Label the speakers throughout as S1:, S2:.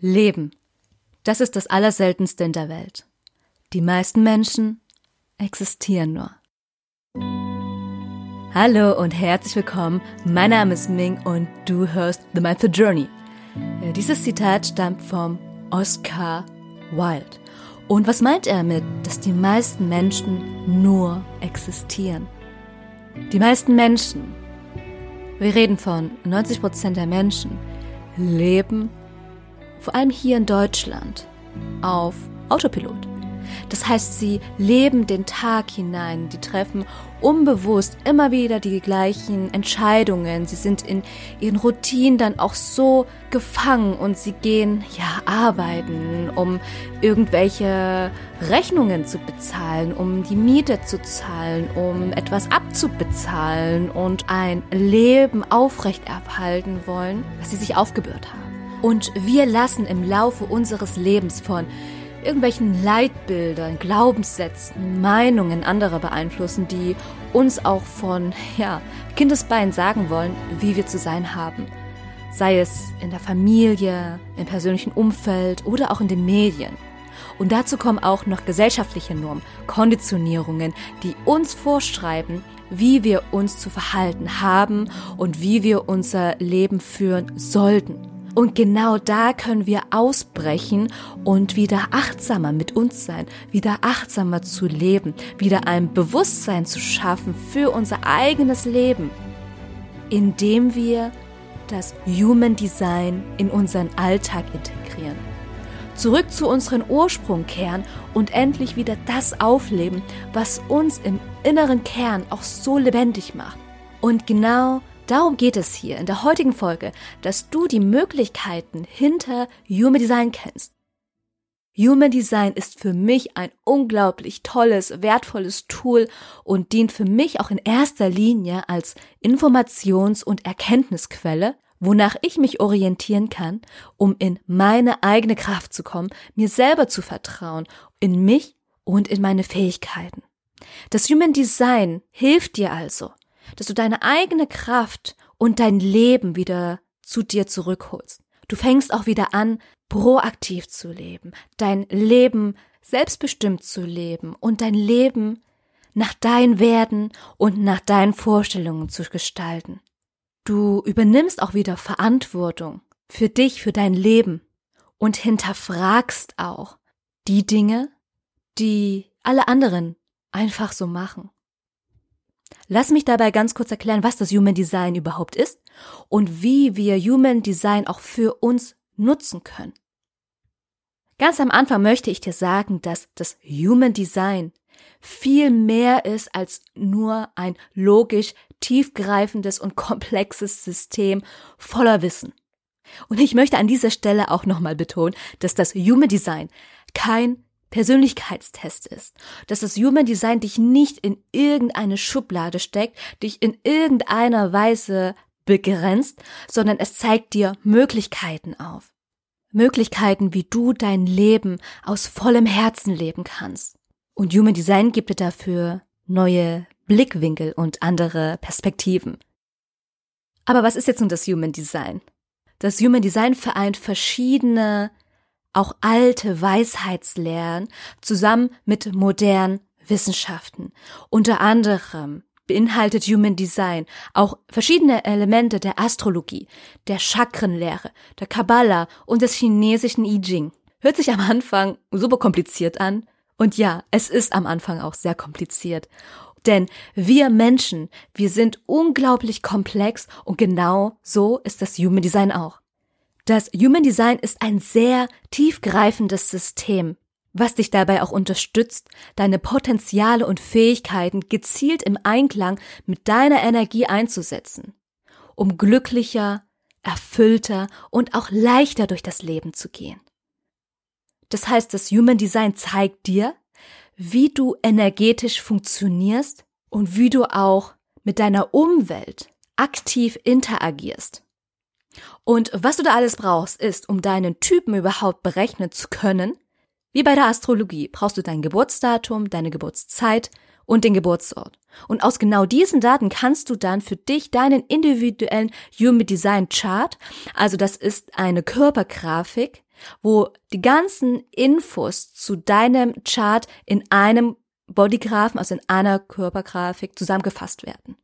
S1: Leben. Das ist das Allerseltenste in der Welt. Die meisten Menschen existieren nur. Hallo und herzlich willkommen. Mein Name ist Ming und du hörst The Method Journey. Dieses Zitat stammt vom Oscar Wilde. Und was meint er damit, dass die meisten Menschen nur existieren? Die meisten Menschen, wir reden von 90 Prozent der Menschen, leben vor allem hier in Deutschland, auf Autopilot. Das heißt, sie leben den Tag hinein, die treffen unbewusst immer wieder die gleichen Entscheidungen. Sie sind in ihren Routinen dann auch so gefangen und sie gehen ja arbeiten, um irgendwelche Rechnungen zu bezahlen, um die Miete zu zahlen, um etwas abzubezahlen und ein Leben aufrechterhalten wollen, was sie sich aufgebürdet haben. Und wir lassen im Laufe unseres Lebens von irgendwelchen Leitbildern, Glaubenssätzen, Meinungen anderer beeinflussen, die uns auch von, ja, Kindesbein sagen wollen, wie wir zu sein haben. Sei es in der Familie, im persönlichen Umfeld oder auch in den Medien. Und dazu kommen auch noch gesellschaftliche Normen, Konditionierungen, die uns vorschreiben, wie wir uns zu verhalten haben und wie wir unser Leben führen sollten. Und genau da können wir ausbrechen und wieder achtsamer mit uns sein, wieder achtsamer zu leben, wieder ein Bewusstsein zu schaffen für unser eigenes Leben, indem wir das Human Design in unseren Alltag integrieren. Zurück zu unserem Ursprung kehren und endlich wieder das aufleben, was uns im inneren Kern auch so lebendig macht. Und genau Darum geht es hier in der heutigen Folge, dass du die Möglichkeiten hinter Human Design kennst. Human Design ist für mich ein unglaublich tolles, wertvolles Tool und dient für mich auch in erster Linie als Informations- und Erkenntnisquelle, wonach ich mich orientieren kann, um in meine eigene Kraft zu kommen, mir selber zu vertrauen, in mich und in meine Fähigkeiten. Das Human Design hilft dir also, dass du deine eigene Kraft und dein Leben wieder zu dir zurückholst. Du fängst auch wieder an, proaktiv zu leben, dein Leben selbstbestimmt zu leben und dein Leben nach deinen Werten und nach deinen Vorstellungen zu gestalten. Du übernimmst auch wieder Verantwortung für dich, für dein Leben und hinterfragst auch die Dinge, die alle anderen einfach so machen. Lass mich dabei ganz kurz erklären, was das Human Design überhaupt ist und wie wir Human Design auch für uns nutzen können. Ganz am Anfang möchte ich dir sagen, dass das Human Design viel mehr ist als nur ein logisch tiefgreifendes und komplexes System voller Wissen. Und ich möchte an dieser Stelle auch nochmal betonen, dass das Human Design kein Persönlichkeitstest ist, dass das Human Design dich nicht in irgendeine Schublade steckt, dich in irgendeiner Weise begrenzt, sondern es zeigt dir Möglichkeiten auf. Möglichkeiten, wie du dein Leben aus vollem Herzen leben kannst. Und Human Design gibt dir dafür neue Blickwinkel und andere Perspektiven. Aber was ist jetzt nun das Human Design? Das Human Design vereint verschiedene auch alte Weisheitslehren zusammen mit modernen Wissenschaften. Unter anderem beinhaltet Human Design auch verschiedene Elemente der Astrologie, der Chakrenlehre, der Kabbalah und des chinesischen I Ching. Hört sich am Anfang super kompliziert an. Und ja, es ist am Anfang auch sehr kompliziert. Denn wir Menschen, wir sind unglaublich komplex und genau so ist das Human Design auch. Das Human Design ist ein sehr tiefgreifendes System, was dich dabei auch unterstützt, deine Potenziale und Fähigkeiten gezielt im Einklang mit deiner Energie einzusetzen, um glücklicher, erfüllter und auch leichter durch das Leben zu gehen. Das heißt, das Human Design zeigt dir, wie du energetisch funktionierst und wie du auch mit deiner Umwelt aktiv interagierst. Und was du da alles brauchst, ist, um deinen Typen überhaupt berechnen zu können, wie bei der Astrologie, brauchst du dein Geburtsdatum, deine Geburtszeit und den Geburtsort. Und aus genau diesen Daten kannst du dann für dich deinen individuellen Human Design Chart, also das ist eine Körpergrafik, wo die ganzen Infos zu deinem Chart in einem Bodygraphen, also in einer Körpergrafik zusammengefasst werden.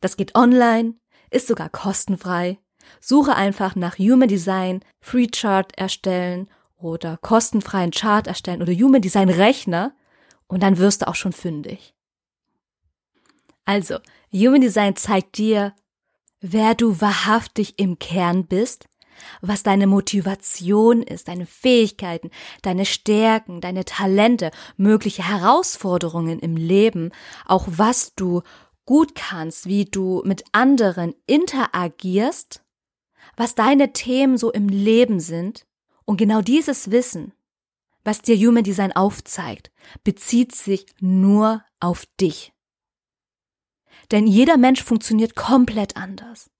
S1: Das geht online, ist sogar kostenfrei. Suche einfach nach Human Design Free Chart erstellen oder kostenfreien Chart erstellen oder Human Design Rechner und dann wirst du auch schon fündig. Also, Human Design zeigt dir, wer du wahrhaftig im Kern bist, was deine Motivation ist, deine Fähigkeiten, deine Stärken, deine Talente, mögliche Herausforderungen im Leben, auch was du gut kannst, wie du mit anderen interagierst, was deine Themen so im Leben sind. Und genau dieses Wissen, was dir Human Design aufzeigt, bezieht sich nur auf dich. Denn jeder Mensch funktioniert komplett anders.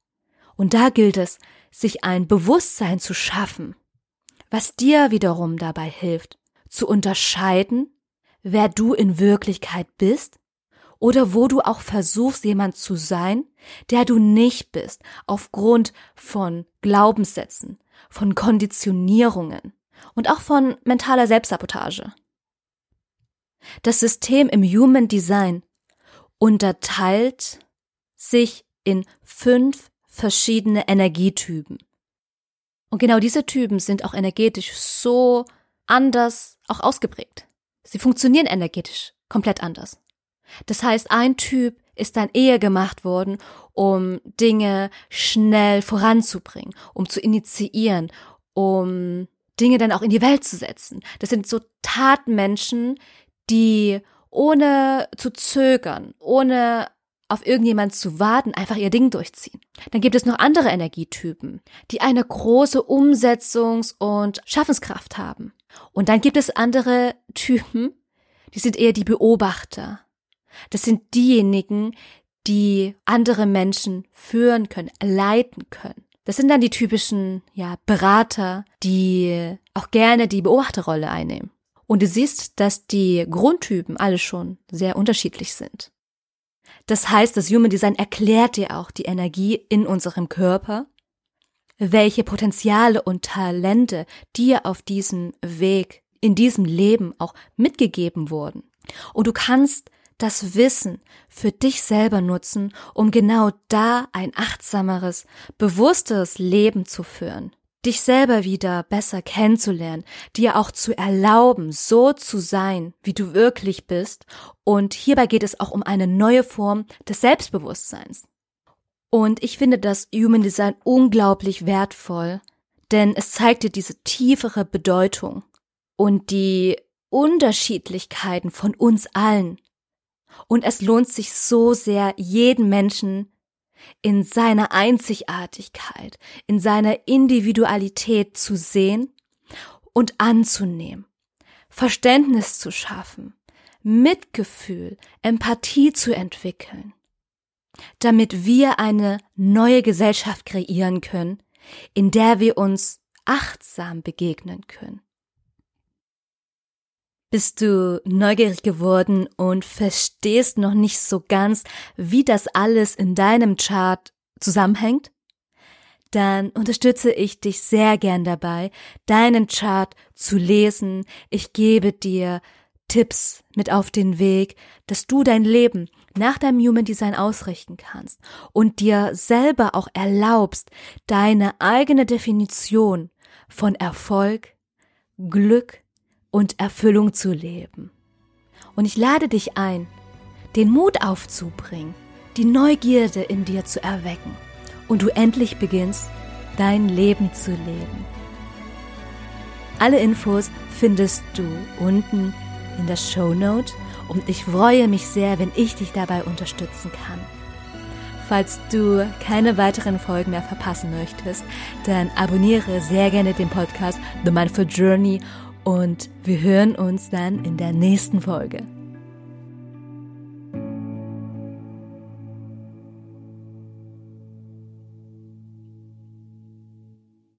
S1: Und da gilt es, sich ein Bewusstsein zu schaffen, was dir wiederum dabei hilft, zu unterscheiden, wer du in Wirklichkeit bist oder wo du auch versuchst, jemand zu sein, der du nicht bist, aufgrund von Glaubenssätzen, von Konditionierungen und auch von mentaler Selbstsabotage. Das System im Human Design unterteilt sich in fünf verschiedene Energietypen. Und genau diese Typen sind auch energetisch so anders auch ausgeprägt. Sie funktionieren energetisch komplett anders. Das heißt, ein Typ ist dann eher gemacht worden, um Dinge schnell voranzubringen, um zu initiieren, um Dinge dann auch in die Welt zu setzen. Das sind so Tatmenschen, die ohne zu zögern, ohne auf irgendjemand zu warten, einfach ihr Ding durchziehen. Dann gibt es noch andere Energietypen, die eine große Umsetzungs- und Schaffenskraft haben. Und dann gibt es andere Typen, die sind eher die Beobachter. Das sind diejenigen, die andere Menschen führen können, leiten können. Das sind dann die typischen, ja, Berater, die auch gerne die Beobachterrolle einnehmen. Und du siehst, dass die Grundtypen alle schon sehr unterschiedlich sind. Das heißt, das Human Design erklärt dir auch die Energie in unserem Körper, welche Potenziale und Talente dir auf diesem Weg, in diesem Leben auch mitgegeben wurden. Und du kannst das Wissen für dich selber nutzen, um genau da ein achtsameres, bewussteres Leben zu führen dich selber wieder besser kennenzulernen, dir auch zu erlauben, so zu sein, wie du wirklich bist. Und hierbei geht es auch um eine neue Form des Selbstbewusstseins. Und ich finde das Human Design unglaublich wertvoll, denn es zeigt dir diese tiefere Bedeutung und die Unterschiedlichkeiten von uns allen. Und es lohnt sich so sehr, jeden Menschen in seiner Einzigartigkeit, in seiner Individualität zu sehen und anzunehmen, Verständnis zu schaffen, Mitgefühl, Empathie zu entwickeln, damit wir eine neue Gesellschaft kreieren können, in der wir uns achtsam begegnen können. Bist du neugierig geworden und verstehst noch nicht so ganz, wie das alles in deinem Chart zusammenhängt? Dann unterstütze ich dich sehr gern dabei, deinen Chart zu lesen. Ich gebe dir Tipps mit auf den Weg, dass du dein Leben nach deinem Human Design ausrichten kannst und dir selber auch erlaubst, deine eigene Definition von Erfolg, Glück, und Erfüllung zu leben. Und ich lade dich ein, den Mut aufzubringen, die Neugierde in dir zu erwecken und du endlich beginnst, dein Leben zu leben. Alle Infos findest du unten in der Show Note und ich freue mich sehr, wenn ich dich dabei unterstützen kann. Falls du keine weiteren Folgen mehr verpassen möchtest, dann abonniere sehr gerne den Podcast The Mindful Journey und wir hören uns dann in der nächsten Folge.